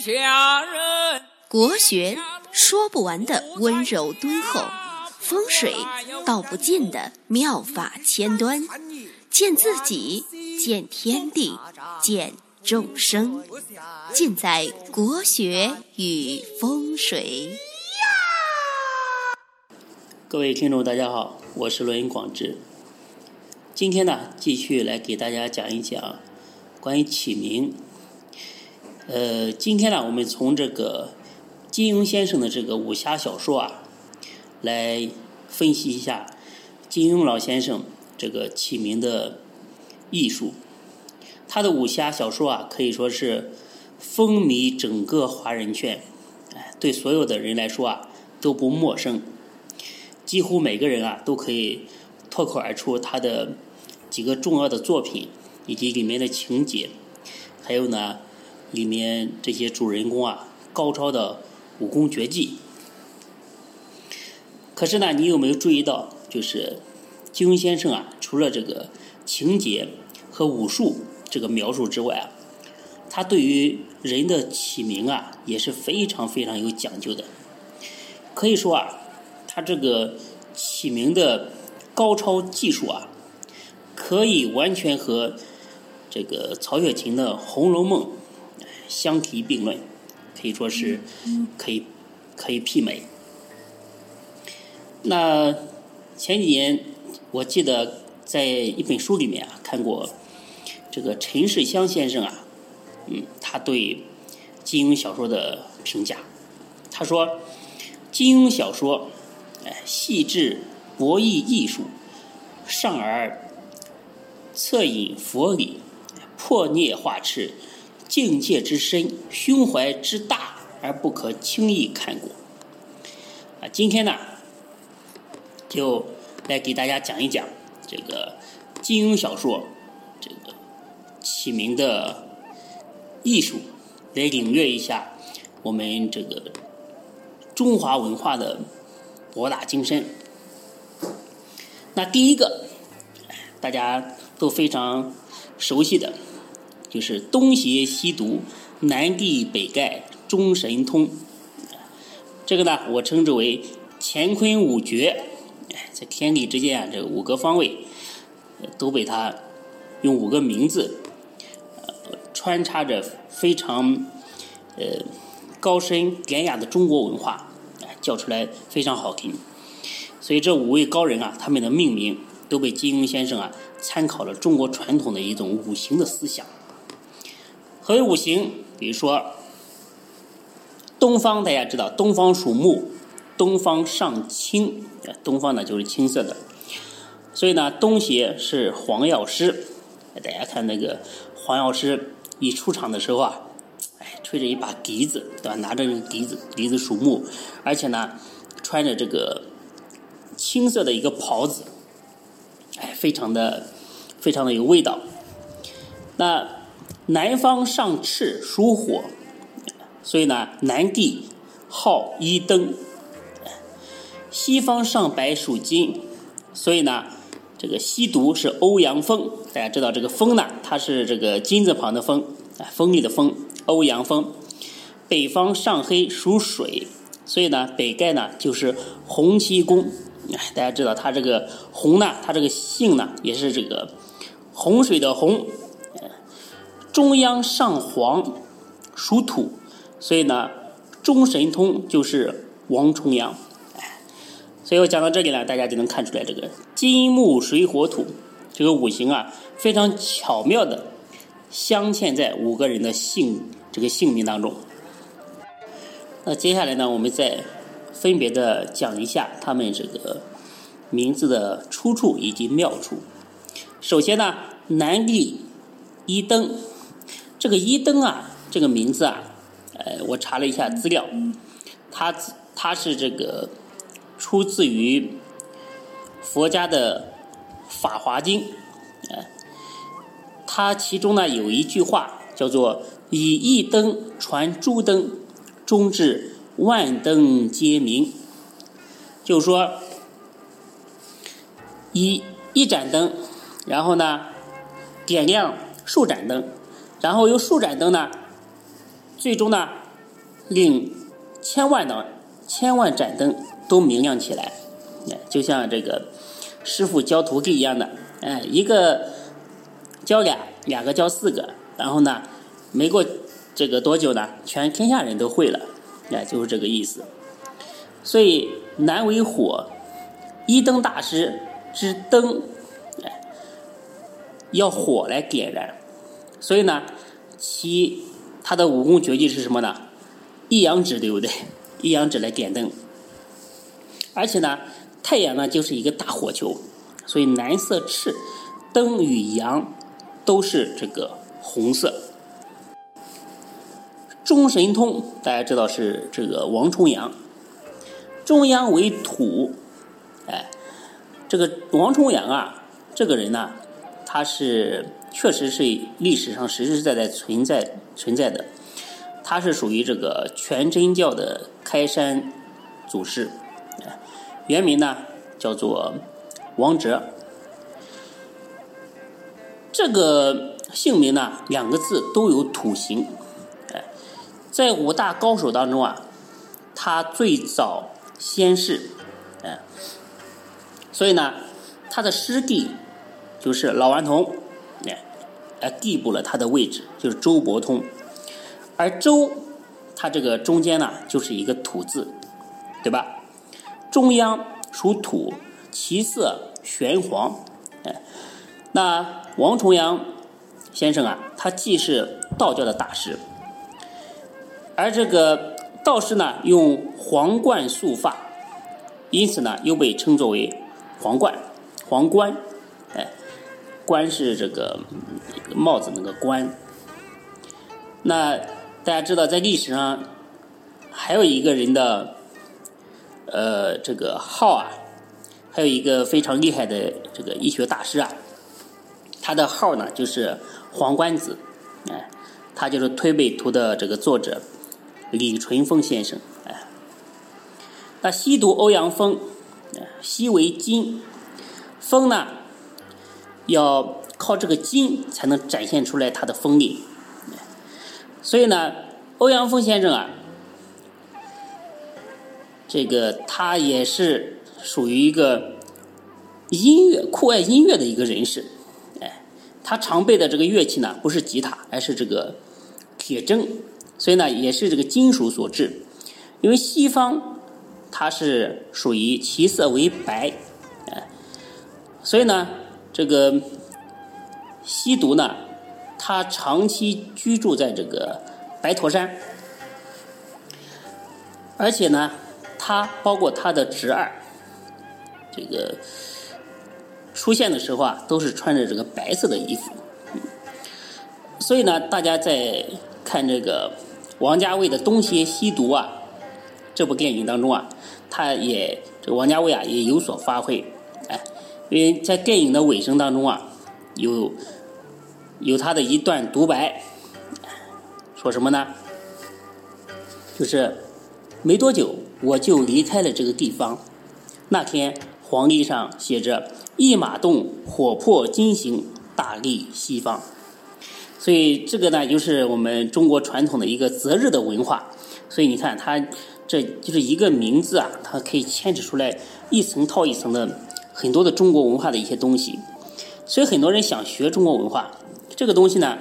下人。国学说不完的温柔敦厚，风水道不尽的妙法千端，见自己，见天地，见众生，尽在国学与风水。各位听众，大家好，我是罗云广志。今天呢，继续来给大家讲一讲关于起名。呃，今天呢，我们从这个金庸先生的这个武侠小说啊，来分析一下金庸老先生这个起名的艺术。他的武侠小说啊，可以说是风靡整个华人圈，哎，对所有的人来说啊都不陌生，几乎每个人啊都可以脱口而出他的。几个重要的作品，以及里面的情节，还有呢，里面这些主人公啊，高超的武功绝技。可是呢，你有没有注意到，就是金庸先生啊，除了这个情节和武术这个描述之外啊，他对于人的起名啊，也是非常非常有讲究的。可以说啊，他这个起名的高超技术啊。可以完全和这个曹雪芹的《红楼梦》相提并论，可以说是可以可以媲美。那前几年我记得在一本书里面啊看过这个陈世香先生啊，嗯，他对金庸小说的评价，他说金庸小说哎细致博弈艺术，上而。恻隐佛理，破孽化赤，境界之深，胸怀之大，而不可轻易看过。啊，今天呢，就来给大家讲一讲这个金庸小说这个起名的艺术，来领略一下我们这个中华文化的博大精深。那第一个，大家。都非常熟悉的，就是东邪西毒，南帝北丐，中神通。这个呢，我称之为乾坤五绝。在天地之间啊，这五个方位都被他用五个名字穿插着非常呃高深典雅的中国文化，叫出来非常好听。所以这五位高人啊，他们的命名都被金庸先生啊。参考了中国传统的一种五行的思想。何为五行？比如说，东方大家知道，东方属木，东方上青，东方呢就是青色的。所以呢，东邪是黄药师。大家看那个黄药师一出场的时候啊，哎，吹着一把笛子，对吧？拿着笛子，笛子属木，而且呢，穿着这个青色的一个袍子。哎，非常的，非常的有味道。那南方上赤属火，所以呢，南帝号一灯；西方上白属金，所以呢，这个西毒是欧阳锋。大家知道这个锋呢，它是这个金字旁的锋，锋利的锋，欧阳锋。北方上黑属水，所以呢，北丐呢就是洪七公。大家知道，他这个洪呢，他这个姓呢，也是这个洪水的洪。中央上黄属土，所以呢，中神通就是王重阳。所以我讲到这里呢，大家就能看出来，这个金木水火土这个五行啊，非常巧妙的镶嵌在五个人的姓这个姓名当中。那接下来呢，我们再。分别的讲一下他们这个名字的出处以及妙处。首先呢，南帝一灯，这个一灯啊，这个名字啊，呃，我查了一下资料，它它是这个出自于佛家的《法华经》，呃，它其中呢有一句话叫做“以一灯传诸灯，终至”。万灯皆明，就是说，一一盏灯，然后呢，点亮数盏灯，然后由数盏灯呢，最终呢，令千万的千万盏灯都明亮起来。哎，就像这个师傅教徒弟一样的，哎，一个教俩，两个教四个，然后呢，没过这个多久呢，全天下人都会了，哎，就是这个意思。所以南为火，一灯大师之灯，哎，要火来点燃。所以呢，其他的武功绝技是什么呢？一阳指，对不对？一阳指来点灯，而且呢。太阳呢，就是一个大火球，所以蓝色赤灯与阳都是这个红色。中神通大家知道是这个王重阳，中央为土，哎，这个王重阳啊，这个人呢，他是确实是历史上实实在在存在存在的，他是属于这个全真教的开山祖师。原名呢叫做王哲，这个姓名呢两个字都有土形，哎，在五大高手当中啊，他最早先逝，哎，所以呢，他的师弟就是老顽童，来递补了他的位置，就是周伯通，而周他这个中间呢就是一个土字，对吧？中央属土，其色玄黄。哎，那王重阳先生啊，他既是道教的大师，而这个道士呢，用皇冠束发，因此呢，又被称作为皇冠、皇冠。哎，冠是这个帽子那个冠。那大家知道，在历史上还有一个人的。呃，这个号啊，还有一个非常厉害的这个医学大师啊，他的号呢就是黄冠子，哎，他就是《推背图》的这个作者李淳风先生，哎，那西毒欧阳锋，西为金，锋呢要靠这个金才能展现出来它的锋利，所以呢，欧阳锋先生啊。这个他也是属于一个音乐酷爱音乐的一个人士，哎，他常备的这个乐器呢，不是吉他，而是这个铁筝，所以呢，也是这个金属所制。因为西方它是属于其色为白，哎，所以呢，这个西毒呢，他长期居住在这个白驼山，而且呢。他包括他的侄儿，这个出现的时候啊，都是穿着这个白色的衣服。所以呢，大家在看这个王家卫的《东邪西毒》啊这部电影当中啊，他也这王家卫啊也有所发挥。因为在电影的尾声当中啊，有有他的一段独白，说什么呢？就是没多久。我就离开了这个地方。那天黄历上写着“一马动，火破金星，大利西方”。所以这个呢，就是我们中国传统的一个择日的文化。所以你看，它这就是一个名字啊，它可以牵扯出来一层套一层的很多的中国文化的一些东西。所以很多人想学中国文化，这个东西呢，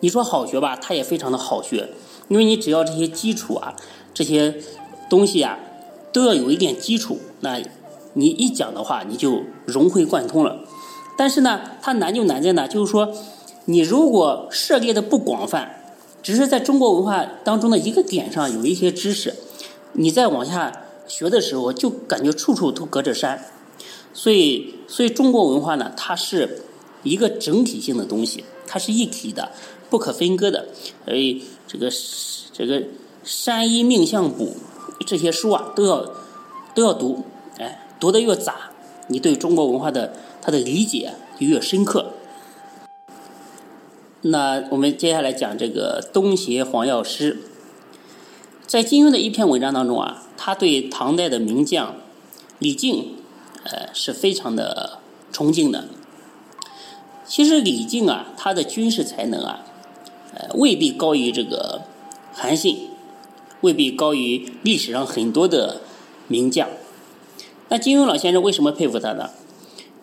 你说好学吧，它也非常的好学，因为你只要这些基础啊。这些东西啊，都要有一点基础。那你一讲的话，你就融会贯通了。但是呢，它难就难在呢，就是说，你如果涉猎的不广泛，只是在中国文化当中的一个点上有一些知识，你再往下学的时候，就感觉处处都隔着山。所以，所以中国文化呢，它是一个整体性的东西，它是一体的，不可分割的。所以，这个这个。山医命相卜这些书啊，都要都要读，哎，读的越杂，你对中国文化的它的理解就越深刻。那我们接下来讲这个东邪黄药师，在金庸的一篇文章当中啊，他对唐代的名将李靖，呃，是非常的崇敬的。其实李靖啊，他的军事才能啊，呃，未必高于这个。韩信未必高于历史上很多的名将。那金庸老先生为什么佩服他呢？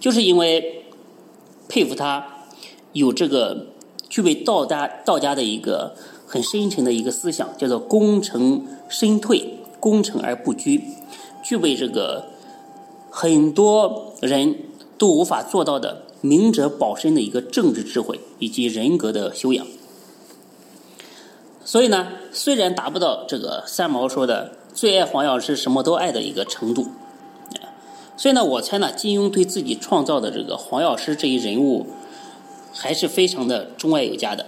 就是因为佩服他有这个具备道家道家的一个很深沉的一个思想，叫做功成身退，功成而不居，具备这个很多人都无法做到的明哲保身的一个政治智慧以及人格的修养。所以呢，虽然达不到这个三毛说的最爱黄药师什么都爱的一个程度。所以呢，我猜呢，金庸对自己创造的这个黄药师这一人物，还是非常的钟爱有加的，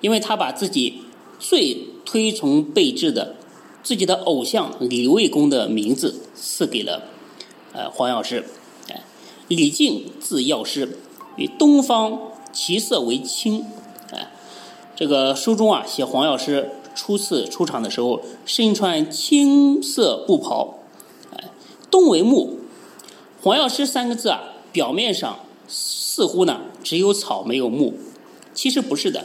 因为他把自己最推崇备至的自己的偶像李卫公的名字赐给了呃黄药师，哎，李靖字药师，以东方其色为青，哎，这个书中啊写黄药师初次出场的时候，身穿青色布袍，哎，东为木。黄药师三个字啊，表面上似乎呢只有草没有木，其实不是的。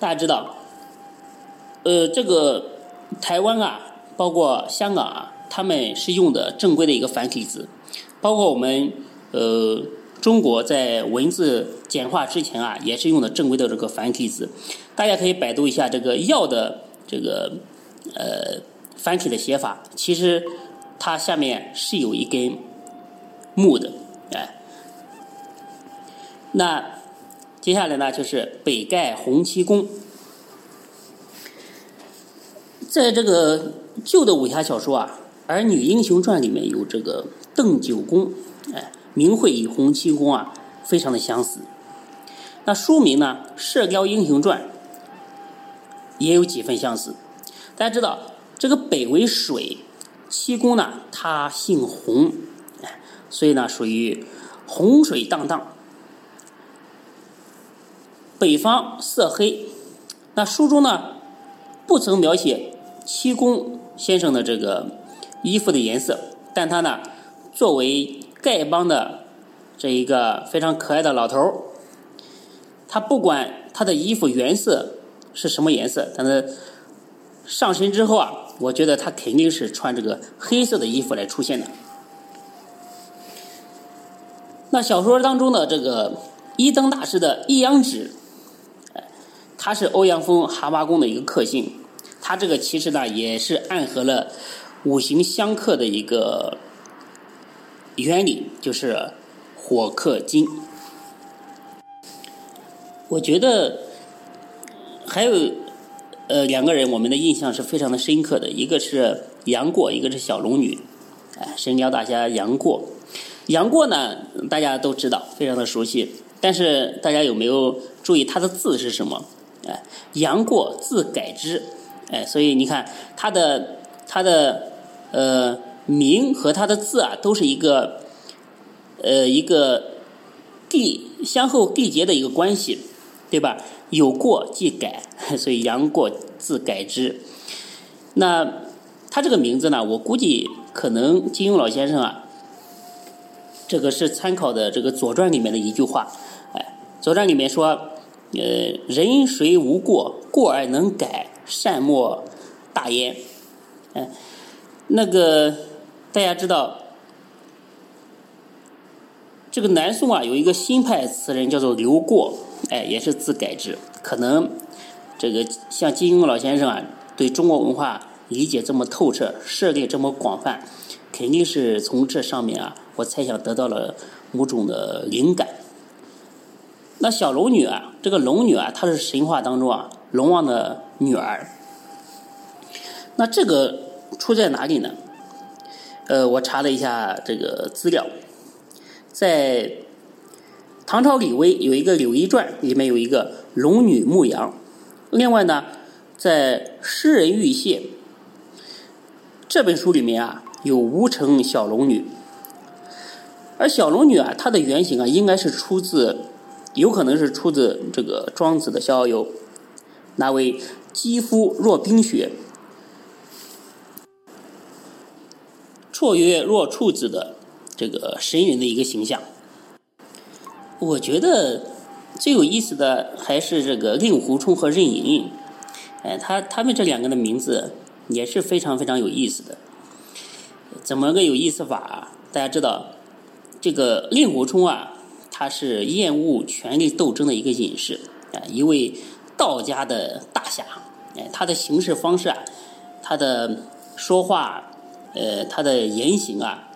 大家知道，呃，这个台湾啊，包括香港啊，他们是用的正规的一个繁体字，包括我们呃中国在文字简化之前啊，也是用的正规的这个繁体字。大家可以百度一下这个“药”的这个呃繁体的写法，其实。它下面是有一根木的，哎，那接下来呢就是北盖洪七公，在这个旧的武侠小说啊，《儿女英雄传》里面有这个邓九公，哎，名讳与洪七公啊非常的相似。那书名呢《射雕英雄传》也有几分相似。大家知道这个北为水。七公呢，他姓洪，所以呢属于洪水荡荡。北方色黑，那书中呢不曾描写七公先生的这个衣服的颜色，但他呢作为丐帮的这一个非常可爱的老头，他不管他的衣服原色是什么颜色，但是上身之后啊。我觉得他肯定是穿这个黑色的衣服来出现的。那小说当中的这个一灯大师的一阳指，他是欧阳锋蛤蟆功的一个克星，他这个其实呢也是暗合了五行相克的一个原理，就是火克金。我觉得还有。呃，两个人我们的印象是非常的深刻的，一个是杨过，一个是小龙女，哎，神雕大侠杨过。杨过呢，大家都知道，非常的熟悉。但是大家有没有注意他的字是什么？哎，杨过字改之，哎，所以你看他的他的呃名和他的字啊，都是一个呃一个缔相互缔结的一个关系，对吧？有过即改，所以杨过字改之。那他这个名字呢？我估计可能金庸老先生啊，这个是参考的这个《左传》里面的一句话。哎，《左传》里面说：“呃，人谁无过？过而能改，善莫大焉。”哎，那个大家知道，这个南宋啊，有一个新派词人叫做刘过。哎，也是字改之，可能这个像金庸老先生啊，对中国文化理解这么透彻，涉猎这么广泛，肯定是从这上面啊，我猜想得到了某种的灵感。那小龙女啊，这个龙女啊，她是神话当中啊龙王的女儿。那这个出在哪里呢？呃，我查了一下这个资料，在。唐朝李威有一个《柳毅传》，里面有一个龙女牧羊。另外呢，在《诗人玉燮》这本书里面啊，有吴城小龙女。而小龙女啊，她的原型啊，应该是出自，有可能是出自这个庄子的《逍遥游》，那位肌肤若冰雪、绰约若处子的这个神人的一个形象。我觉得最有意思的还是这个令狐冲和任盈盈，哎，他他们这两个的名字也是非常非常有意思的。怎么个有意思法啊？大家知道，这个令狐冲啊，他是厌恶权力斗争的一个隐士啊，一位道家的大侠。哎，他的行事方式啊，他的说话，呃，他的言行啊，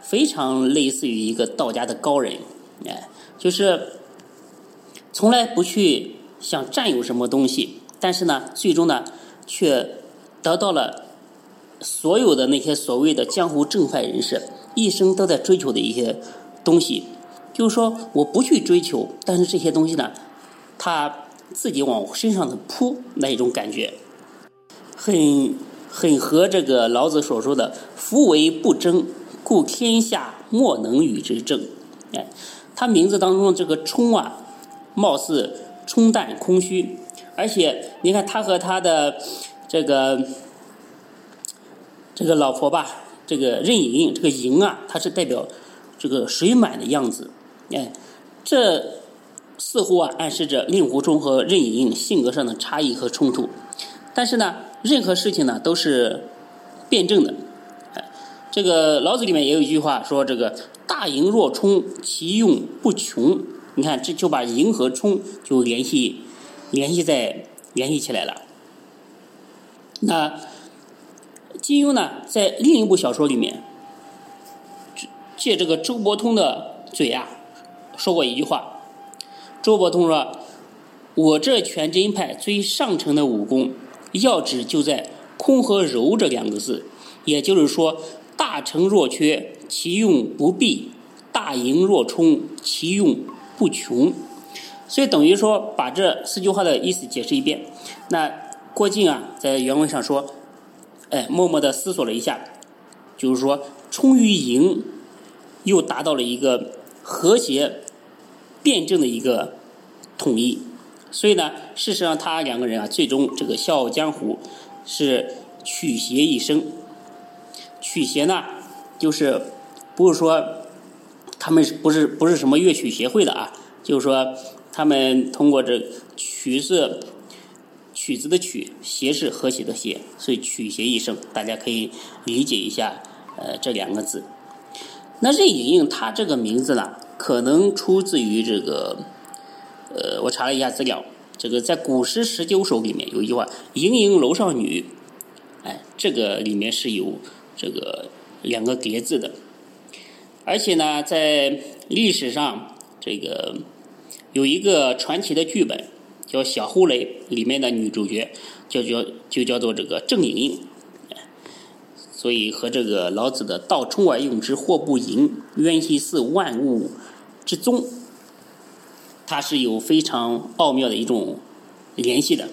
非常类似于一个道家的高人。哎，就是从来不去想占有什么东西，但是呢，最终呢，却得到了所有的那些所谓的江湖正派人士一生都在追求的一些东西。就是说，我不去追求，但是这些东西呢，他自己往身上的扑那一种感觉，很很和这个老子所说的“夫为不争，故天下莫能与之争”。哎。他名字当中这个“冲”啊，貌似冲淡空虚，而且你看他和他的这个这个老婆吧，这个任盈盈，这个“盈”啊，它是代表这个水满的样子。哎，这似乎啊暗示着令狐冲和任盈盈性格上的差异和冲突。但是呢，任何事情呢都是辩证的。这个老子里面也有一句话说这个。大盈若冲，其用不穷。你看，这就把盈和冲就联系联系在联系起来了。那金庸呢，在另一部小说里面，借这个周伯通的嘴啊，说过一句话。周伯通说：“我这全真派最上乘的武功，要旨就在空和柔这两个字。也就是说，大成若缺。”其用不弊，大盈若冲，其用不穷。所以等于说，把这四句话的意思解释一遍。那郭靖啊，在原文上说，哎，默默的思索了一下，就是说，冲与盈，又达到了一个和谐、辩证的一个统一。所以呢，事实上，他两个人啊，最终这个笑傲江湖是取邪一生。取邪呢，就是。不是说他们不是不是什么乐曲协会的啊，就是说他们通过这曲是曲子的曲，协是和谐的协，所以曲协一生，大家可以理解一下呃这两个字。那任盈盈她这个名字呢，可能出自于这个呃，我查了一下资料，这个在《古诗十九首》里面有一句话“盈盈楼上女”，哎，这个里面是有这个两个叠字的。而且呢，在历史上，这个有一个传奇的剧本叫《小呼雷》，里面的女主角叫叫就叫做这个郑莹莹，所以和这个老子的“道冲而用之，或不盈，渊兮似万物之宗”，它是有非常奥妙的一种联系的。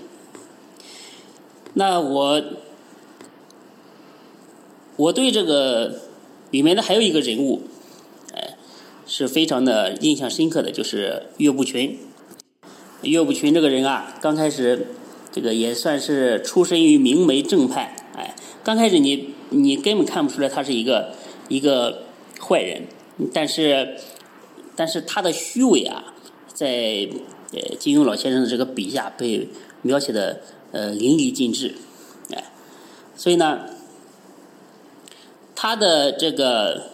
那我我对这个里面的还有一个人物。哎是非常的印象深刻的，就是岳不群。岳不群这个人啊，刚开始这个也算是出身于明媒正派，哎，刚开始你你根本看不出来他是一个一个坏人，但是但是他的虚伪啊，在呃金庸老先生的这个笔下被描写的呃淋漓尽致，哎，所以呢，他的这个。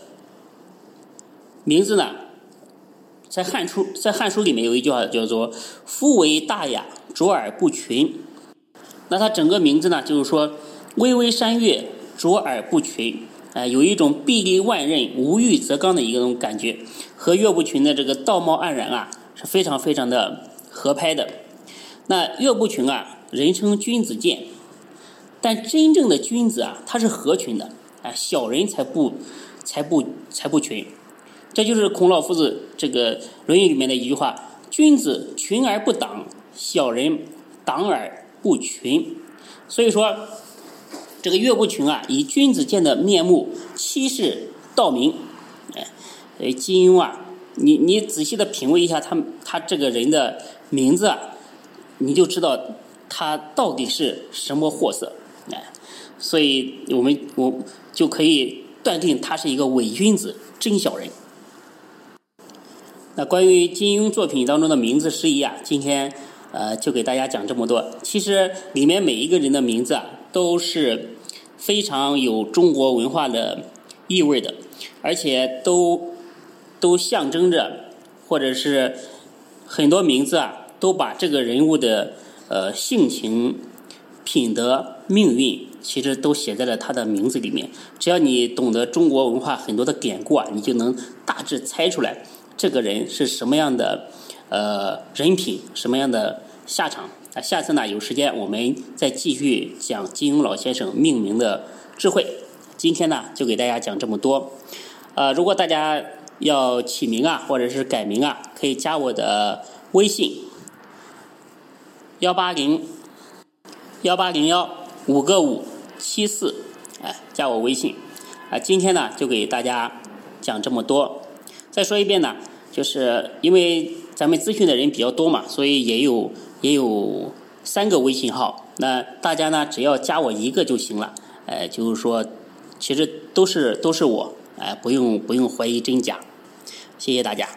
名字呢，在汉书在汉书里面有一句话叫做“夫为大雅，卓尔不群”。那他整个名字呢，就是说“巍巍山岳，卓尔不群”。哎，有一种壁立万仞，无欲则刚的一种感觉，和岳不群的这个道貌岸然啊，是非常非常的合拍的。那岳不群啊，人称君子剑，但真正的君子啊，他是合群的。啊，小人才不才不才不群。这就是孔老夫子这个《论语》里面的一句话：“君子群而不党，小人党而不群。”所以说，这个岳不群啊，以君子见的面目，欺世盗名。哎，金庸啊，你你仔细的品味一下他他这个人的名字啊，你就知道他到底是什么货色。哎，所以我们我就可以断定他是一个伪君子、真小人。那关于金庸作品当中的名字释义啊，今天呃，就给大家讲这么多。其实里面每一个人的名字啊，都是非常有中国文化的意味的，而且都都象征着，或者是很多名字啊，都把这个人物的呃性情、品德、命运，其实都写在了他的名字里面。只要你懂得中国文化很多的典故啊，你就能大致猜出来这个人是什么样的。呃，人品什么样的下场啊？下次呢，有时间我们再继续讲金庸老先生命名的智慧。今天呢，就给大家讲这么多。呃，如果大家要起名啊，或者是改名啊，可以加我的微信：幺八零幺八零幺五个五七四，哎，加我微信。啊，今天呢，就给大家讲这么多。再说一遍呢，就是因为。咱们咨询的人比较多嘛，所以也有也有三个微信号。那大家呢，只要加我一个就行了。哎，就是说，其实都是都是我，哎，不用不用怀疑真假。谢谢大家。